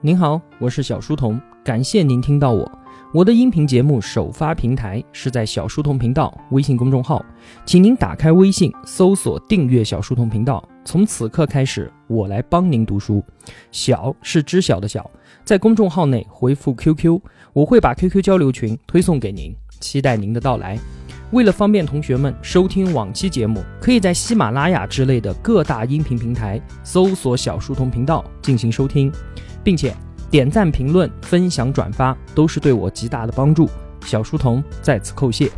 您好，我是小书童，感谢您听到我。我的音频节目首发平台是在小书童频道微信公众号，请您打开微信搜索订阅小书童频道。从此刻开始，我来帮您读书。小是知晓的小，在公众号内回复 QQ，我会把 QQ 交流群推送给您，期待您的到来。为了方便同学们收听往期节目，可以在喜马拉雅之类的各大音频平台搜索小书童频道进行收听。并且点赞、评论、分享、转发都是对我极大的帮助，小书童在此叩谢。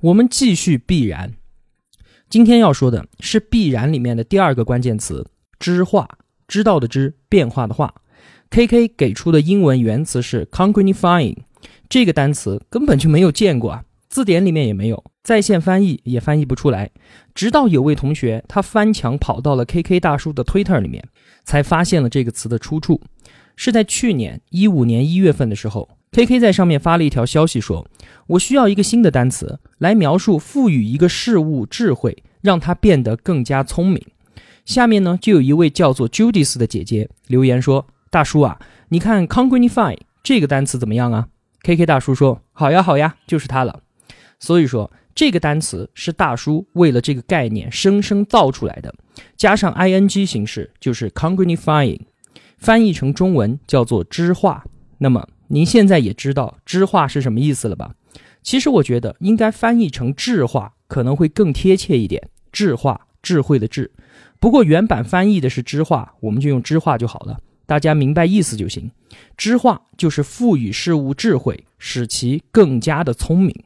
我们继续必然，今天要说的是必然里面的第二个关键词“知化”，知道的知，变化的化。K K 给出的英文原词是 “congruifying”，这个单词根本就没有见过啊。字典里面也没有，在线翻译也翻译不出来。直到有位同学他翻墙跑到了 KK 大叔的 Twitter 里面，才发现了这个词的出处。是在去年一五年一月份的时候，KK 在上面发了一条消息说：“我需要一个新的单词来描述赋予一个事物智慧，让它变得更加聪明。”下面呢，就有一位叫做 Judith 的姐姐留言说：“大叔啊，你看 congruify 这个单词怎么样啊？”KK 大叔说：“好呀，好呀，就是它了。”所以说，这个单词是大叔为了这个概念生生造出来的，加上 ing 形式就是 congrifying，翻译成中文叫做知化。那么您现在也知道知化是什么意思了吧？其实我觉得应该翻译成智化可能会更贴切一点，智化智慧的智。不过原版翻译的是知化，我们就用知化就好了，大家明白意思就行。知化就是赋予事物智慧，使其更加的聪明。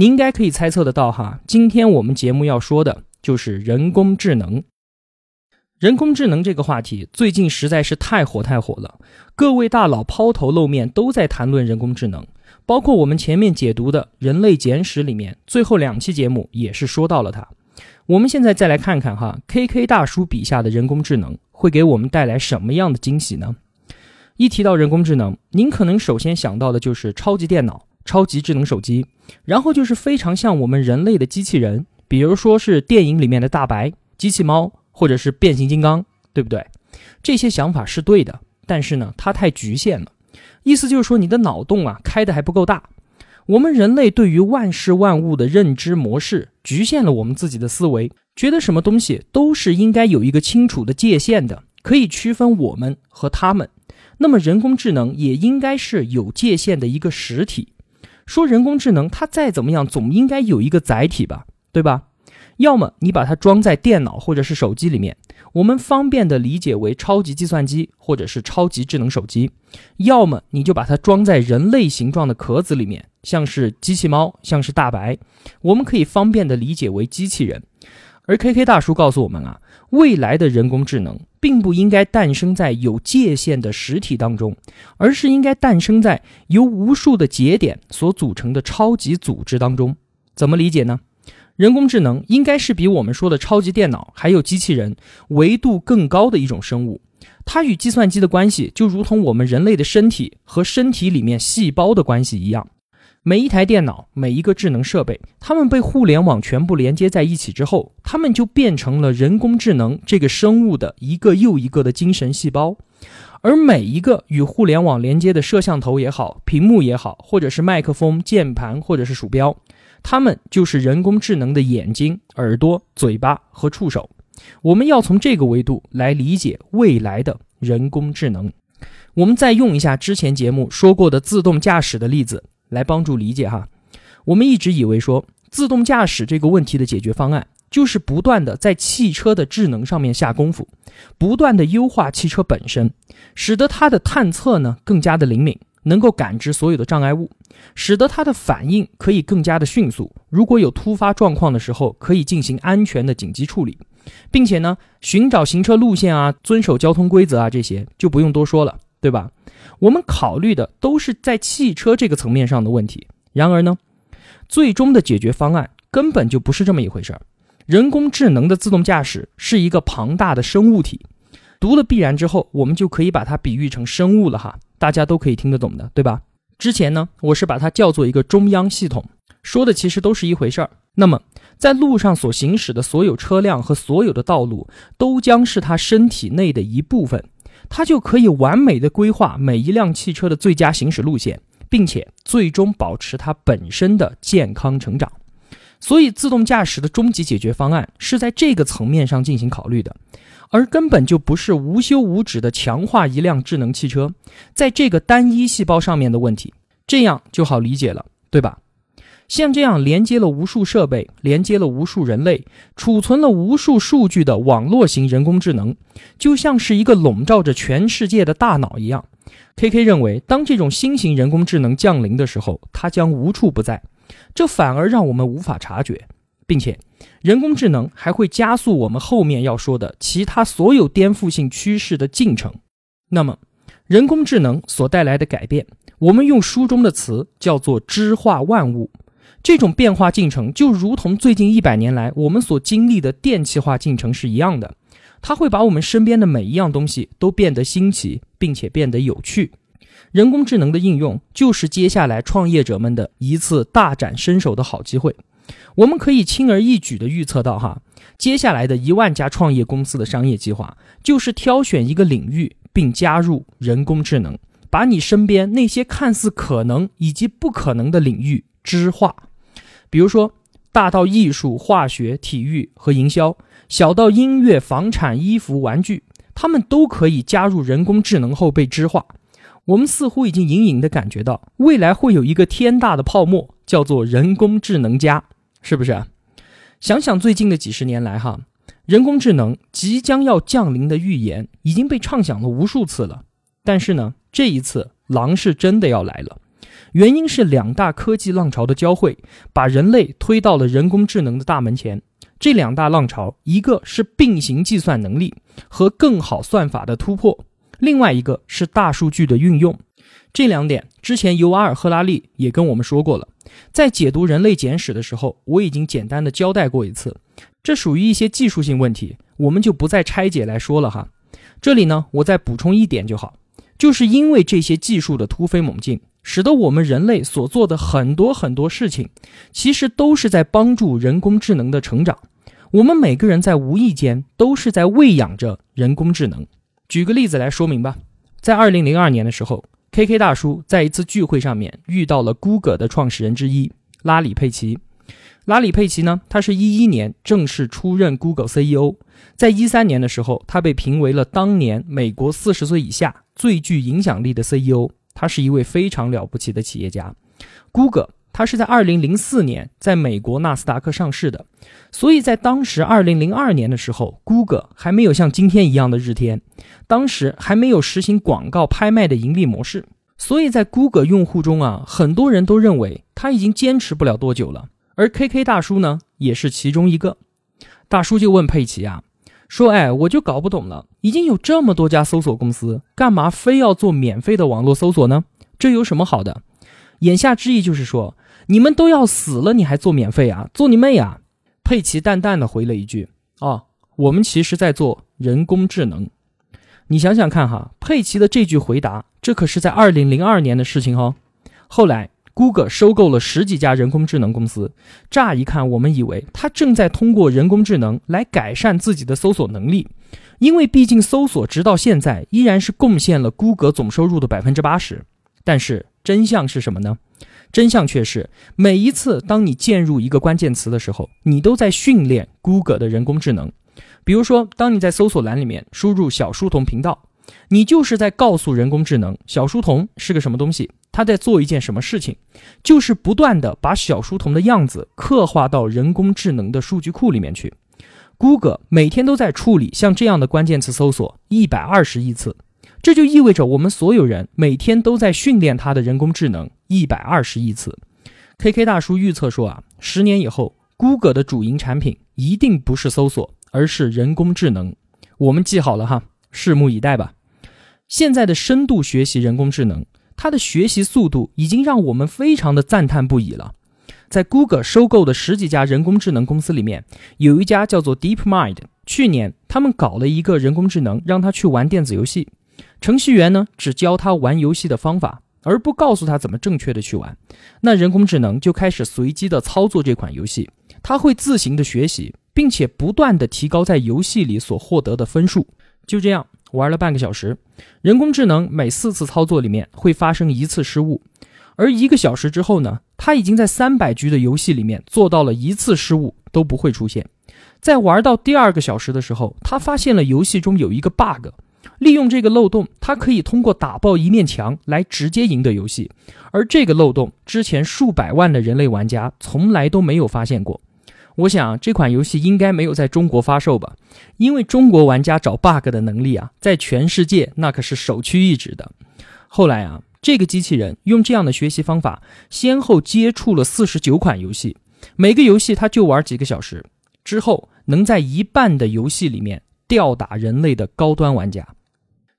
你应该可以猜测得到哈，今天我们节目要说的就是人工智能。人工智能这个话题最近实在是太火太火了，各位大佬抛头露面都在谈论人工智能，包括我们前面解读的《人类简史》里面最后两期节目也是说到了它。我们现在再来看看哈，KK 大叔笔下的人工智能会给我们带来什么样的惊喜呢？一提到人工智能，您可能首先想到的就是超级电脑。超级智能手机，然后就是非常像我们人类的机器人，比如说是电影里面的大白、机器猫，或者是变形金刚，对不对？这些想法是对的，但是呢，它太局限了。意思就是说，你的脑洞啊开的还不够大。我们人类对于万事万物的认知模式，局限了我们自己的思维，觉得什么东西都是应该有一个清楚的界限的，可以区分我们和他们。那么人工智能也应该是有界限的一个实体。说人工智能，它再怎么样，总应该有一个载体吧，对吧？要么你把它装在电脑或者是手机里面，我们方便的理解为超级计算机或者是超级智能手机；要么你就把它装在人类形状的壳子里面，像是机器猫，像是大白，我们可以方便的理解为机器人。而 K K 大叔告诉我们啊，未来的人工智能并不应该诞生在有界限的实体当中，而是应该诞生在由无数的节点所组成的超级组织当中。怎么理解呢？人工智能应该是比我们说的超级电脑还有机器人维度更高的一种生物，它与计算机的关系就如同我们人类的身体和身体里面细胞的关系一样。每一台电脑，每一个智能设备，它们被互联网全部连接在一起之后，它们就变成了人工智能这个生物的一个又一个的精神细胞。而每一个与互联网连接的摄像头也好，屏幕也好，或者是麦克风、键盘，或者是鼠标，它们就是人工智能的眼睛、耳朵、嘴巴和触手。我们要从这个维度来理解未来的人工智能。我们再用一下之前节目说过的自动驾驶的例子。来帮助理解哈，我们一直以为说自动驾驶这个问题的解决方案就是不断的在汽车的智能上面下功夫，不断的优化汽车本身，使得它的探测呢更加的灵敏，能够感知所有的障碍物，使得它的反应可以更加的迅速。如果有突发状况的时候，可以进行安全的紧急处理，并且呢寻找行车路线啊，遵守交通规则啊，这些就不用多说了。对吧？我们考虑的都是在汽车这个层面上的问题。然而呢，最终的解决方案根本就不是这么一回事儿。人工智能的自动驾驶是一个庞大的生物体。读了必然之后，我们就可以把它比喻成生物了哈，大家都可以听得懂的，对吧？之前呢，我是把它叫做一个中央系统。说的其实都是一回事儿。那么，在路上所行驶的所有车辆和所有的道路，都将是他身体内的一部分，他就可以完美的规划每一辆汽车的最佳行驶路线，并且最终保持它本身的健康成长。所以，自动驾驶的终极解决方案是在这个层面上进行考虑的，而根本就不是无休无止的强化一辆智能汽车在这个单一细胞上面的问题。这样就好理解了，对吧？像这样连接了无数设备、连接了无数人类、储存了无数数据的网络型人工智能，就像是一个笼罩着全世界的大脑一样。K K 认为，当这种新型人工智能降临的时候，它将无处不在。这反而让我们无法察觉，并且人工智能还会加速我们后面要说的其他所有颠覆性趋势的进程。那么，人工智能所带来的改变，我们用书中的词叫做“知化万物”。这种变化进程就如同最近一百年来我们所经历的电气化进程是一样的，它会把我们身边的每一样东西都变得新奇，并且变得有趣。人工智能的应用就是接下来创业者们的一次大展身手的好机会。我们可以轻而易举地预测到，哈，接下来的一万家创业公司的商业计划就是挑选一个领域，并加入人工智能，把你身边那些看似可能以及不可能的领域知化。比如说，大到艺术、化学、体育和营销，小到音乐、房产、衣服、玩具，他们都可以加入人工智能后被知化。我们似乎已经隐隐的感觉到，未来会有一个天大的泡沫，叫做人工智能加，是不是？想想最近的几十年来，哈，人工智能即将要降临的预言已经被畅想了无数次了。但是呢，这一次狼是真的要来了，原因是两大科技浪潮的交汇，把人类推到了人工智能的大门前。这两大浪潮，一个是并行计算能力和更好算法的突破。另外一个是大数据的运用，这两点之前尤瓦尔·赫拉利也跟我们说过了。在解读人类简史的时候，我已经简单的交代过一次。这属于一些技术性问题，我们就不再拆解来说了哈。这里呢，我再补充一点就好，就是因为这些技术的突飞猛进，使得我们人类所做的很多很多事情，其实都是在帮助人工智能的成长。我们每个人在无意间都是在喂养着人工智能。举个例子来说明吧，在二零零二年的时候，K K 大叔在一次聚会上面遇到了 Google 的创始人之一拉里·佩奇。拉里·佩奇呢，他是一一年正式出任 Google CEO，在一三年的时候，他被评为了当年美国四十岁以下最具影响力的 CEO。他是一位非常了不起的企业家，Google。它是在二零零四年在美国纳斯达克上市的，所以在当时二零零二年的时候，Google 还没有像今天一样的日天，当时还没有实行广告拍卖的盈利模式，所以在 Google 用户中啊，很多人都认为他已经坚持不了多久了。而 KK 大叔呢，也是其中一个。大叔就问佩奇啊，说：“哎，我就搞不懂了，已经有这么多家搜索公司，干嘛非要做免费的网络搜索呢？这有什么好的？”言下之意就是说，你们都要死了，你还做免费啊？做你妹啊！佩奇淡淡的回了一句：“哦，我们其实在做人工智能。”你想想看哈，佩奇的这句回答，这可是在二零零二年的事情哦。后来，Google 收购了十几家人工智能公司，乍一看，我们以为他正在通过人工智能来改善自己的搜索能力，因为毕竟搜索直到现在依然是贡献了 Google 总收入的百分之八十。但是真相是什么呢？真相却是，每一次当你键入一个关键词的时候，你都在训练 Google 的人工智能。比如说，当你在搜索栏里面输入“小书童频道”，你就是在告诉人工智能小书童是个什么东西，他在做一件什么事情，就是不断的把小书童的样子刻画到人工智能的数据库里面去。Google 每天都在处理像这样的关键词搜索一百二十亿次。这就意味着我们所有人每天都在训练它的人工智能一百二十亿次。K K 大叔预测说啊，十年以后，Google 的主营产品一定不是搜索，而是人工智能。我们记好了哈，拭目以待吧。现在的深度学习人工智能，它的学习速度已经让我们非常的赞叹不已了。在 Google 收购的十几家人工智能公司里面，有一家叫做 DeepMind。去年他们搞了一个人工智能，让他去玩电子游戏。程序员呢，只教他玩游戏的方法，而不告诉他怎么正确的去玩，那人工智能就开始随机的操作这款游戏，它会自行的学习，并且不断的提高在游戏里所获得的分数。就这样玩了半个小时，人工智能每四次操作里面会发生一次失误，而一个小时之后呢，它已经在三百局的游戏里面做到了一次失误都不会出现。在玩到第二个小时的时候，他发现了游戏中有一个 bug。利用这个漏洞，他可以通过打爆一面墙来直接赢得游戏，而这个漏洞之前数百万的人类玩家从来都没有发现过。我想这款游戏应该没有在中国发售吧，因为中国玩家找 bug 的能力啊，在全世界那可是首屈一指的。后来啊，这个机器人用这样的学习方法，先后接触了四十九款游戏，每个游戏它就玩几个小时，之后能在一半的游戏里面吊打人类的高端玩家。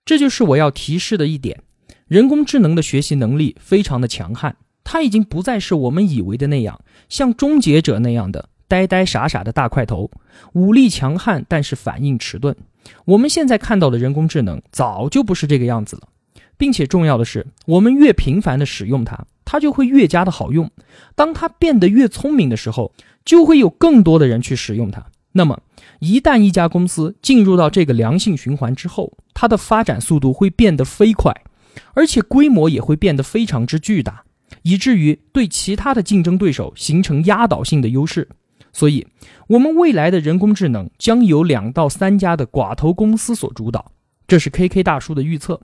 这就是我要提示的一点，人工智能的学习能力非常的强悍，它已经不再是我们以为的那样，像终结者那样的呆呆傻傻的大块头，武力强悍但是反应迟钝。我们现在看到的人工智能早就不是这个样子了，并且重要的是，我们越频繁的使用它，它就会越加的好用。当它变得越聪明的时候，就会有更多的人去使用它。那么，一旦一家公司进入到这个良性循环之后，它的发展速度会变得飞快，而且规模也会变得非常之巨大，以至于对其他的竞争对手形成压倒性的优势。所以，我们未来的人工智能将由两到三家的寡头公司所主导，这是 KK 大叔的预测。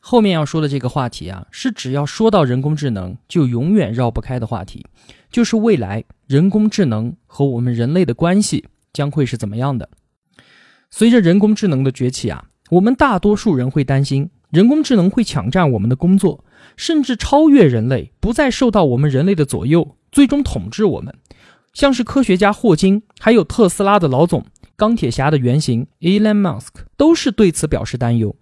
后面要说的这个话题啊，是只要说到人工智能就永远绕不开的话题，就是未来人工智能和我们人类的关系。将会是怎么样的？随着人工智能的崛起啊，我们大多数人会担心人工智能会抢占我们的工作，甚至超越人类，不再受到我们人类的左右，最终统治我们。像是科学家霍金，还有特斯拉的老总、钢铁侠的原型 Elon Musk，都是对此表示担忧，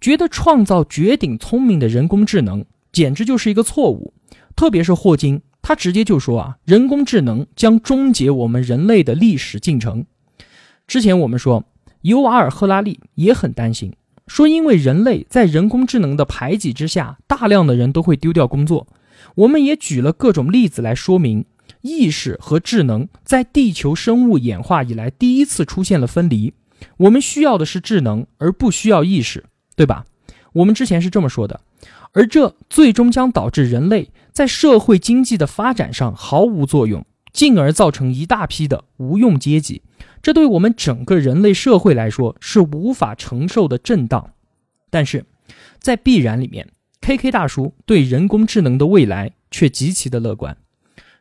觉得创造绝顶聪明的人工智能简直就是一个错误。特别是霍金。他直接就说啊，人工智能将终结我们人类的历史进程。之前我们说，尤瓦尔·赫拉利也很担心，说因为人类在人工智能的排挤之下，大量的人都会丢掉工作。我们也举了各种例子来说明，意识和智能在地球生物演化以来第一次出现了分离。我们需要的是智能，而不需要意识，对吧？我们之前是这么说的，而这最终将导致人类。在社会经济的发展上毫无作用，进而造成一大批的无用阶级，这对我们整个人类社会来说是无法承受的震荡。但是，在必然里面，K K 大叔对人工智能的未来却极其的乐观。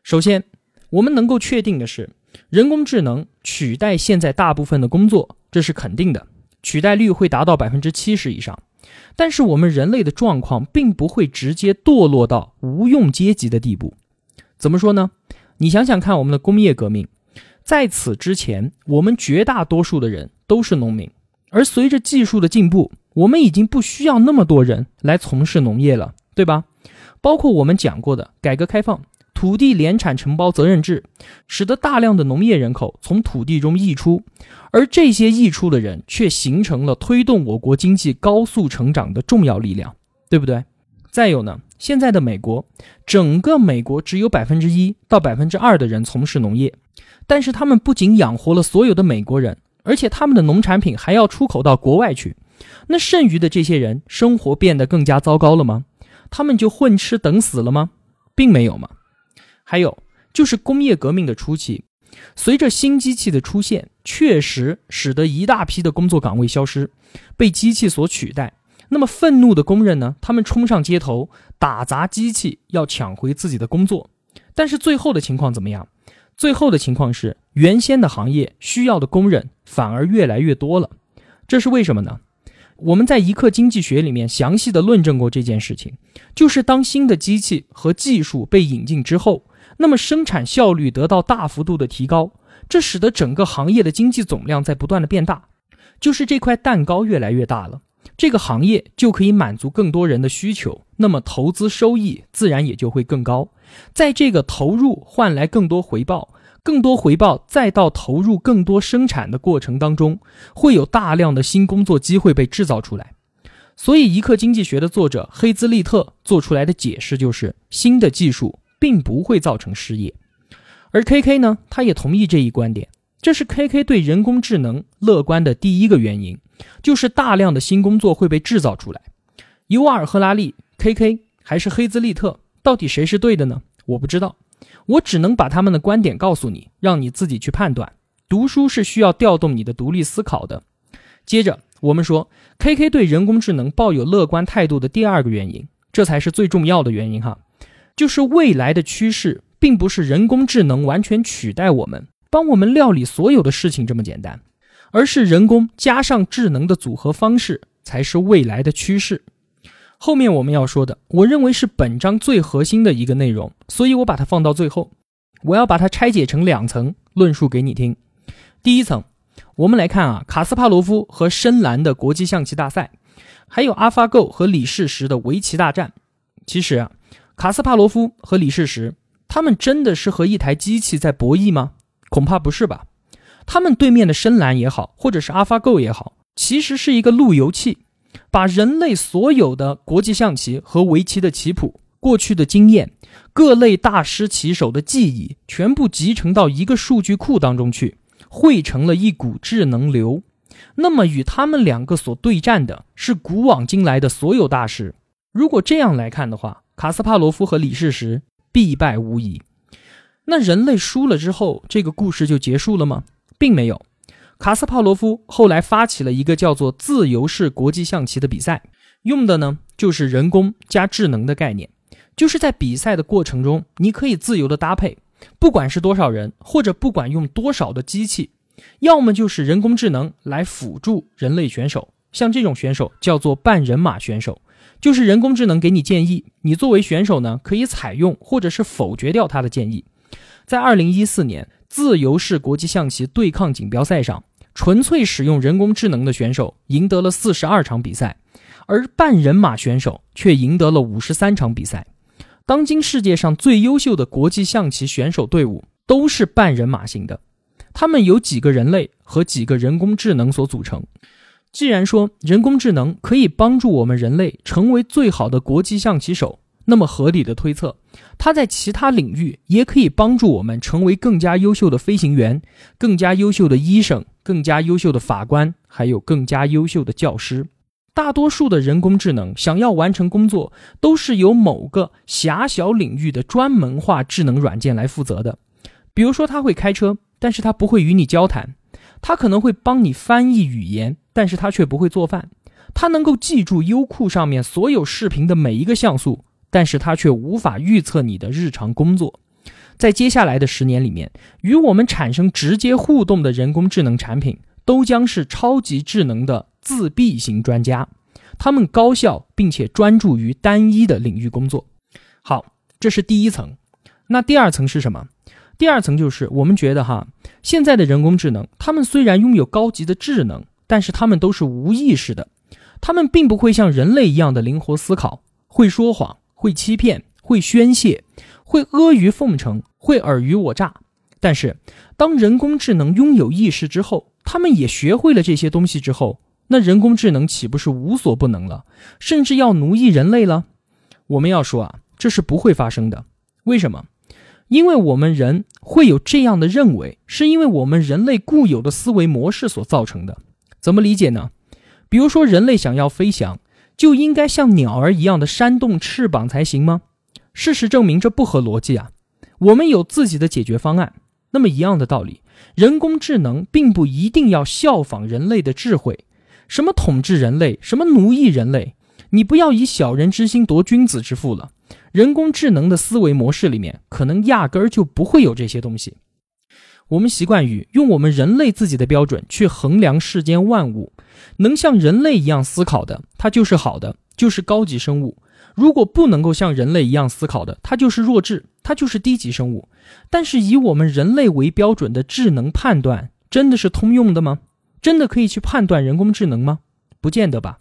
首先，我们能够确定的是，人工智能取代现在大部分的工作，这是肯定的，取代率会达到百分之七十以上。但是我们人类的状况并不会直接堕落到无用阶级的地步。怎么说呢？你想想看，我们的工业革命，在此之前，我们绝大多数的人都是农民，而随着技术的进步，我们已经不需要那么多人来从事农业了，对吧？包括我们讲过的改革开放。土地联产承包责任制，使得大量的农业人口从土地中溢出，而这些溢出的人却形成了推动我国经济高速成长的重要力量，对不对？再有呢，现在的美国，整个美国只有百分之一到百分之二的人从事农业，但是他们不仅养活了所有的美国人，而且他们的农产品还要出口到国外去。那剩余的这些人生活变得更加糟糕了吗？他们就混吃等死了吗？并没有嘛。还有就是工业革命的初期，随着新机器的出现，确实使得一大批的工作岗位消失，被机器所取代。那么愤怒的工人呢？他们冲上街头，打砸机器，要抢回自己的工作。但是最后的情况怎么样？最后的情况是，原先的行业需要的工人反而越来越多了。这是为什么呢？我们在一课经济学里面详细的论证过这件事情，就是当新的机器和技术被引进之后。那么生产效率得到大幅度的提高，这使得整个行业的经济总量在不断的变大，就是这块蛋糕越来越大了，这个行业就可以满足更多人的需求，那么投资收益自然也就会更高，在这个投入换来更多回报，更多回报再到投入更多生产的过程当中，会有大量的新工作机会被制造出来，所以，《一刻经济学》的作者黑兹利特做出来的解释就是，新的技术并不会造成失业。而 KK 呢，他也同意这一观点。这是 KK 对人工智能乐观的第一个原因，就是大量的新工作会被制造出来。尤瓦尔·赫拉利、KK 还是黑兹利特，到底谁是对的呢？我不知道，我只能把他们的观点告诉你，让你自己去判断。读书是需要调动你的独立思考的。接着，我们说 KK 对人工智能抱有乐观态度的第二个原因，这才是最重要的原因哈，就是未来的趋势并不是人工智能完全取代我们，帮我们料理所有的事情这么简单，而是人工加上智能的组合方式才是未来的趋势。后面我们要说的，我认为是本章最核心的一个内容，所以我把它放到最后。我要把它拆解成两层论述给你听。第一层，我们来看啊，卡斯帕罗夫和深蓝的国际象棋大赛，还有 AlphaGo 和李世石的围棋大战。其实啊，卡斯帕罗夫和李世石，他们真的是和一台机器在博弈吗？恐怕不是吧。他们对面的深蓝也好，或者是 AlphaGo 也好，其实是一个路由器。把人类所有的国际象棋和围棋的棋谱、过去的经验、各类大师棋手的记忆，全部集成到一个数据库当中去，汇成了一股智能流。那么，与他们两个所对战的是古往今来的所有大师。如果这样来看的话，卡斯帕罗夫和李世石必败无疑。那人类输了之后，这个故事就结束了吗？并没有。卡斯帕罗夫后来发起了一个叫做“自由式国际象棋”的比赛，用的呢就是人工加智能的概念，就是在比赛的过程中，你可以自由的搭配，不管是多少人，或者不管用多少的机器，要么就是人工智能来辅助人类选手，像这种选手叫做半人马选手，就是人工智能给你建议，你作为选手呢可以采用或者是否决掉他的建议。在二零一四年。自由式国际象棋对抗锦标赛上，纯粹使用人工智能的选手赢得了四十二场比赛，而半人马选手却赢得了五十三场比赛。当今世界上最优秀的国际象棋选手队伍都是半人马型的，他们由几个人类和几个人工智能所组成。既然说人工智能可以帮助我们人类成为最好的国际象棋手，那么合理的推测，它在其他领域也可以帮助我们成为更加优秀的飞行员、更加优秀的医生、更加优秀的法官，还有更加优秀的教师。大多数的人工智能想要完成工作，都是由某个狭小领域的专门化智能软件来负责的。比如说，它会开车，但是它不会与你交谈；它可能会帮你翻译语言，但是它却不会做饭；它能够记住优酷上面所有视频的每一个像素。但是它却无法预测你的日常工作，在接下来的十年里面，与我们产生直接互动的人工智能产品都将是超级智能的自闭型专家，他们高效并且专注于单一的领域工作。好，这是第一层。那第二层是什么？第二层就是我们觉得哈，现在的人工智能，他们虽然拥有高级的智能，但是他们都是无意识的，他们并不会像人类一样的灵活思考，会说谎。会欺骗，会宣泄，会阿谀奉承，会尔虞我诈。但是，当人工智能拥有意识之后，他们也学会了这些东西之后，那人工智能岂不是无所不能了，甚至要奴役人类了？我们要说啊，这是不会发生的。为什么？因为我们人会有这样的认为，是因为我们人类固有的思维模式所造成的。怎么理解呢？比如说，人类想要飞翔。就应该像鸟儿一样的扇动翅膀才行吗？事实证明这不合逻辑啊！我们有自己的解决方案。那么一样的道理，人工智能并不一定要效仿人类的智慧，什么统治人类，什么奴役人类，你不要以小人之心夺君子之腹了。人工智能的思维模式里面，可能压根儿就不会有这些东西。我们习惯于用我们人类自己的标准去衡量世间万物，能像人类一样思考的，它就是好的，就是高级生物；如果不能够像人类一样思考的，它就是弱智，它就是低级生物。但是以我们人类为标准的智能判断，真的是通用的吗？真的可以去判断人工智能吗？不见得吧。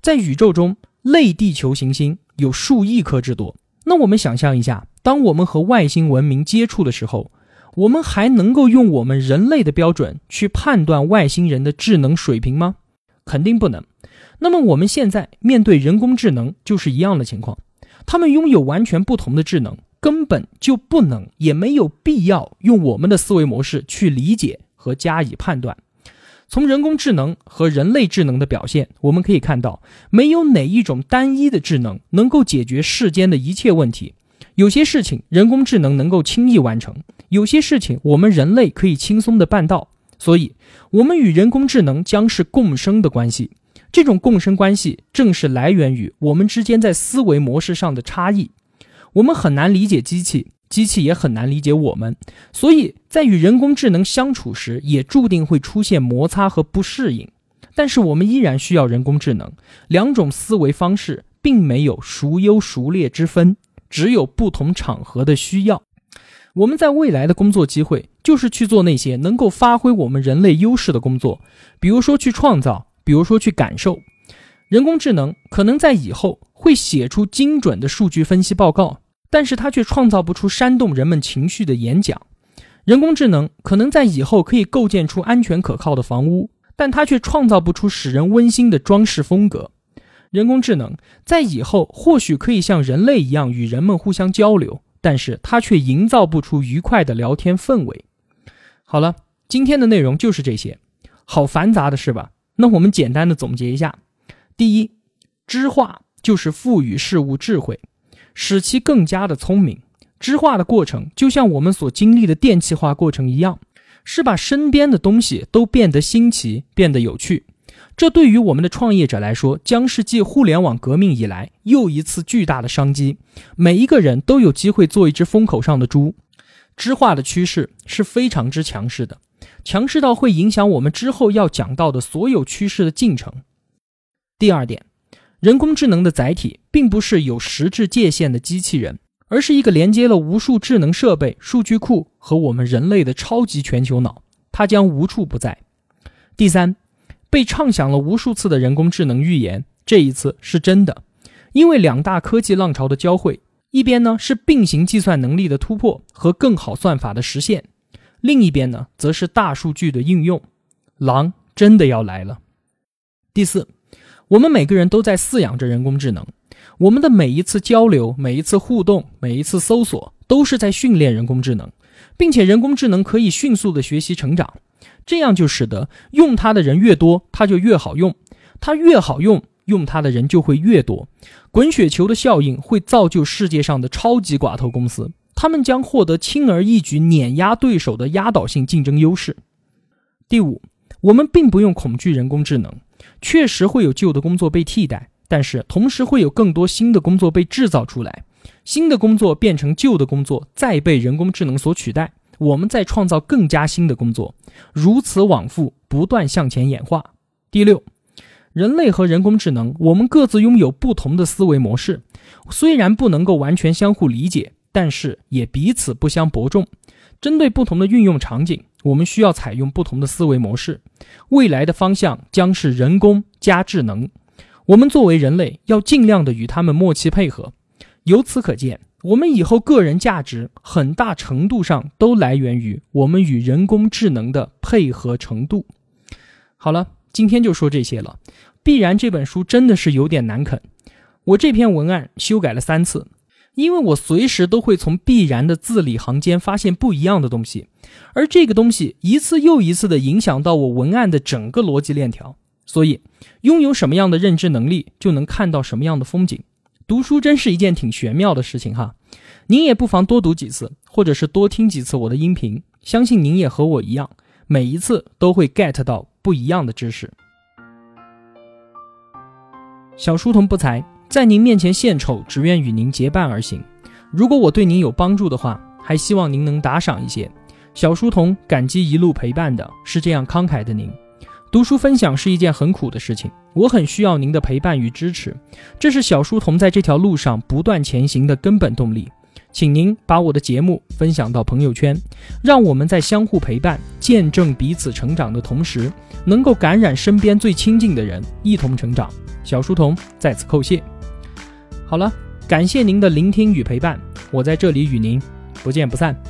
在宇宙中，类地球行星有数亿颗之多。那我们想象一下，当我们和外星文明接触的时候。我们还能够用我们人类的标准去判断外星人的智能水平吗？肯定不能。那么我们现在面对人工智能就是一样的情况，他们拥有完全不同的智能，根本就不能也没有必要用我们的思维模式去理解和加以判断。从人工智能和人类智能的表现，我们可以看到，没有哪一种单一的智能能够解决世间的一切问题。有些事情人工智能能够轻易完成，有些事情我们人类可以轻松的办到。所以，我们与人工智能将是共生的关系。这种共生关系正是来源于我们之间在思维模式上的差异。我们很难理解机器。机器也很难理解我们，所以在与人工智能相处时，也注定会出现摩擦和不适应。但是我们依然需要人工智能，两种思维方式并没有孰优孰劣之分，只有不同场合的需要。我们在未来的工作机会，就是去做那些能够发挥我们人类优势的工作，比如说去创造，比如说去感受。人工智能可能在以后会写出精准的数据分析报告。但是它却创造不出煽动人们情绪的演讲。人工智能可能在以后可以构建出安全可靠的房屋，但它却创造不出使人温馨的装饰风格。人工智能在以后或许可以像人类一样与人们互相交流，但是他却营造不出愉快的聊天氛围。好了，今天的内容就是这些，好繁杂的是吧？那我们简单的总结一下：第一，知化就是赋予事物智慧。使其更加的聪明，知化的过程就像我们所经历的电气化过程一样，是把身边的东西都变得新奇，变得有趣。这对于我们的创业者来说，将是继互联网革命以来又一次巨大的商机。每一个人都有机会做一只风口上的猪。知化的趋势是非常之强势的，强势到会影响我们之后要讲到的所有趋势的进程。第二点。人工智能的载体并不是有实质界限的机器人，而是一个连接了无数智能设备、数据库和我们人类的超级全球脑，它将无处不在。第三，被畅想了无数次的人工智能预言，这一次是真的，因为两大科技浪潮的交汇，一边呢是并行计算能力的突破和更好算法的实现，另一边呢则是大数据的应用，狼真的要来了。第四。我们每个人都在饲养着人工智能，我们的每一次交流、每一次互动、每一次搜索，都是在训练人工智能，并且人工智能可以迅速的学习成长，这样就使得用它的人越多，它就越好用，它越好用，用它的人就会越多。滚雪球的效应会造就世界上的超级寡头公司，他们将获得轻而易举碾压对手的压倒性竞争优势。第五，我们并不用恐惧人工智能。确实会有旧的工作被替代，但是同时会有更多新的工作被制造出来，新的工作变成旧的工作，再被人工智能所取代，我们再创造更加新的工作，如此往复，不断向前演化。第六，人类和人工智能，我们各自拥有不同的思维模式，虽然不能够完全相互理解，但是也彼此不相伯仲。针对不同的运用场景。我们需要采用不同的思维模式，未来的方向将是人工加智能。我们作为人类，要尽量的与他们默契配合。由此可见，我们以后个人价值很大程度上都来源于我们与人工智能的配合程度。好了，今天就说这些了。必然这本书真的是有点难啃，我这篇文案修改了三次。因为我随时都会从必然的字里行间发现不一样的东西，而这个东西一次又一次的影响到我文案的整个逻辑链条。所以，拥有什么样的认知能力，就能看到什么样的风景。读书真是一件挺玄妙的事情哈。您也不妨多读几次，或者是多听几次我的音频，相信您也和我一样，每一次都会 get 到不一样的知识。小书童不才。在您面前献丑，只愿与您结伴而行。如果我对您有帮助的话，还希望您能打赏一些。小书童感激一路陪伴的是这样慷慨的您。读书分享是一件很苦的事情，我很需要您的陪伴与支持，这是小书童在这条路上不断前行的根本动力。请您把我的节目分享到朋友圈，让我们在相互陪伴、见证彼此成长的同时，能够感染身边最亲近的人，一同成长。小书童在此叩谢。好了，感谢您的聆听与陪伴，我在这里与您不见不散。